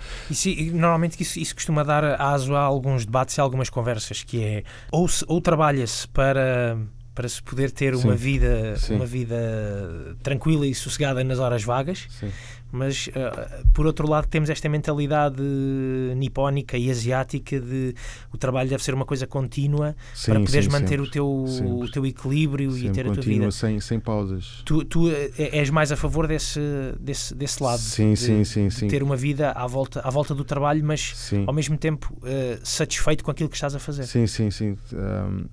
E normalmente isso, isso costuma dar aso a alguns debates e algumas conversas, que é ou, se- ou trabalha-se para, para se poder ter uma Sim. vida, Sim. uma vida tranquila e sossegada nas horas vagas, Sim. mas ah, por outro lado temos esta mentalidade nipónica e asiática de o trabalho deve ser uma coisa contínua para poderes manter sempre. o teu, Sempre. o teu equilíbrio e Sempre ter a tua vida. sem, sem pausas. Tu, tu eh, és mais a favor desse, desse, desse lado, Sim, de, sim, sim, sim. ter uma vida à volta, à volta do trabalho, mas ao mesmo tempo eh, satisfeito com aquilo que estás a fazer. Sim, sim, sim. Ahm,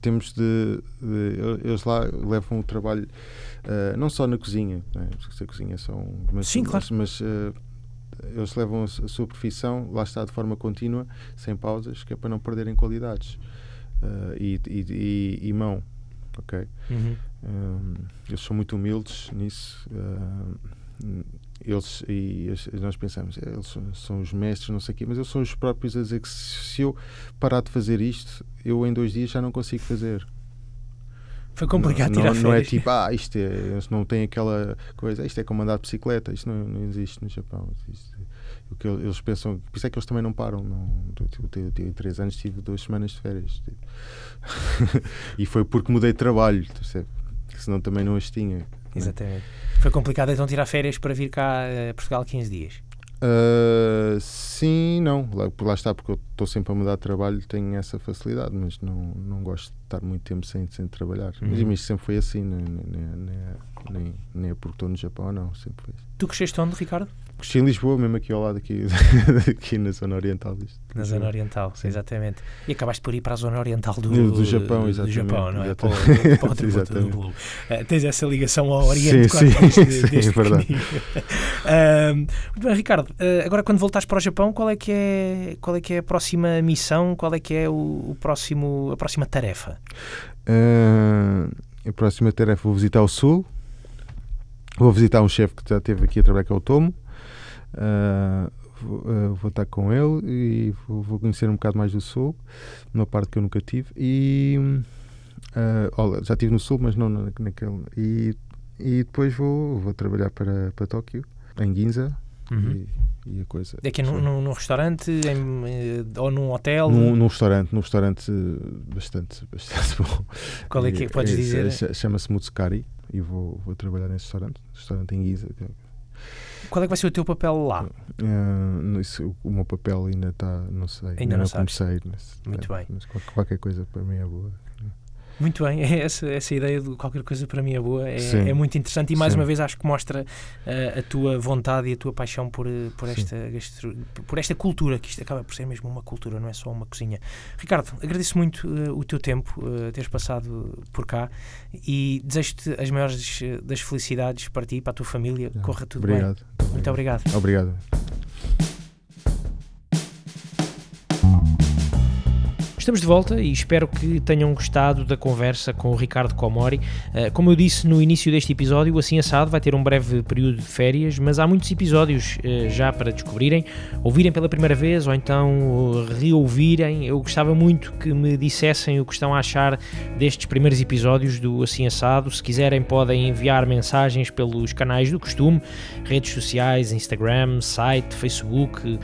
temos de, de, Eles lá levam o trabalho uh, não só na cozinha, né? porque a cozinha são. Mas, Sim, claro. Mas, uh, eles levam a, a, sua profissão, lá está, de forma contínua, sem pausas, que é para não perderem qualidades. Uh, e, e, e, e, mão, ok? Uhum. eles são muito humildes nisso eles e nós pensamos, eles são, são, os mestres, não sei o quê, mas eles são os próprios a dizer que se eu parar de fazer isto, eu em dois dias já não consigo fazer. Foi complicado não, tirar não, não é tipo, ah, isto é, não tem aquela coisa, isto é como andar de bicicleta, isto não, não existe no Japão. Isto, o que eles pensam, por isso é que eles também não param. Não, eu, tive três anos, tive duas semanas de férias. Tipo. e foi porque mudei de trabalho, percebe? senão também não as tinha. Exatamente. Foi complicado então tirar férias para vir cá a Portugal 15 dias? Uh, sim, não. Lá, lá está, porque eu estou sempre a mudar de trabalho, tenho essa facilidade, mas não, não gosto de estar muito tempo sem, sem trabalhar. Uhum. Mas isto sempre foi assim, nem, nem, nem, nem é porque estou no Japão, não. Sempre foi assim. Tu cresceste onde, Ricardo? Cresci em Lisboa, mesmo aqui ao lado, aqui, aqui na zona oriental. Disto. Na zona oriental, Sim. exatamente. E acabaste por ir para a zona oriental do, do, do Japão, exatamente. Do Japão, não é? Para, para outro exatamente. do Uh, tens essa ligação ao Oriente, sim, sim, desde, desde sim, é verdade. uh, muito bem, Ricardo, uh, agora quando voltares para o Japão, qual é que é, qual é, que é a próxima missão, qual é que é o, o próximo, a próxima tarefa? a próxima tarefa, vou visitar o Sul, vou visitar um chefe que já esteve aqui a trabalhar, que é o Tomo, Uh, vou, uh, vou, estar com ele e vou, vou, conhecer um bocado mais do Sul, uma parte que eu nunca tive. E uh, olha, já estive no Sul, mas não naquele. E, e depois vou, vou trabalhar para, para Tóquio, em Ginza. Uhum. E, e, a coisa. É que é num, restaurante em, eh, ou num hotel? Num, num, restaurante, num restaurante bastante, bastante bom. Qual é que é, podes dizer? Chama-se Mutsukari e vou, vou trabalhar nesse restaurante, restaurante em Giza. Qual é que vai ser o teu papel lá? Uh, isso, o meu papel ainda está, não sei. Ainda, não, não comecei. Muito é, bem. Mas qualquer coisa para mim é boa. Muito bem, essa, essa ideia de qualquer coisa para mim é boa, é, é muito interessante e mais Sim. uma vez acho que mostra uh, a tua vontade e a tua paixão por, eh, por, esta, por esta cultura, que isto acaba por ser mesmo uma cultura, não é só uma cozinha. Ricardo, agradeço muito uh, o teu tempo, uh, teres passado por cá e desejo-te as maiores das felicidades para ti e para a tua família. Corra tudo obrigado. bem. Muito obrigado. Obrigado. Estamos de volta e espero que tenham gostado da conversa com o Ricardo Comori. Uh, como eu disse no início deste episódio, o Assim Assado vai ter um breve período de férias, mas há muitos episódios uh, já para descobrirem, ouvirem pela primeira vez ou então uh, reouvirem. Eu gostava muito que me dissessem o que estão a achar destes primeiros episódios do Assim Assado. Se quiserem, podem enviar mensagens pelos canais do costume, redes sociais, Instagram, site, Facebook.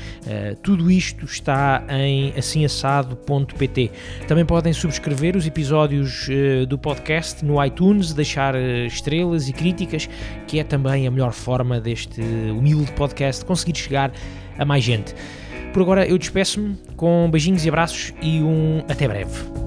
tudo isto está em assimassado.pt também podem subscrever os episódios uh, do podcast no iTunes, deixar uh, estrelas e críticas, que é também a melhor forma deste humilde podcast conseguir chegar a mais gente. Por agora eu despeço-me com beijinhos e abraços e um até breve.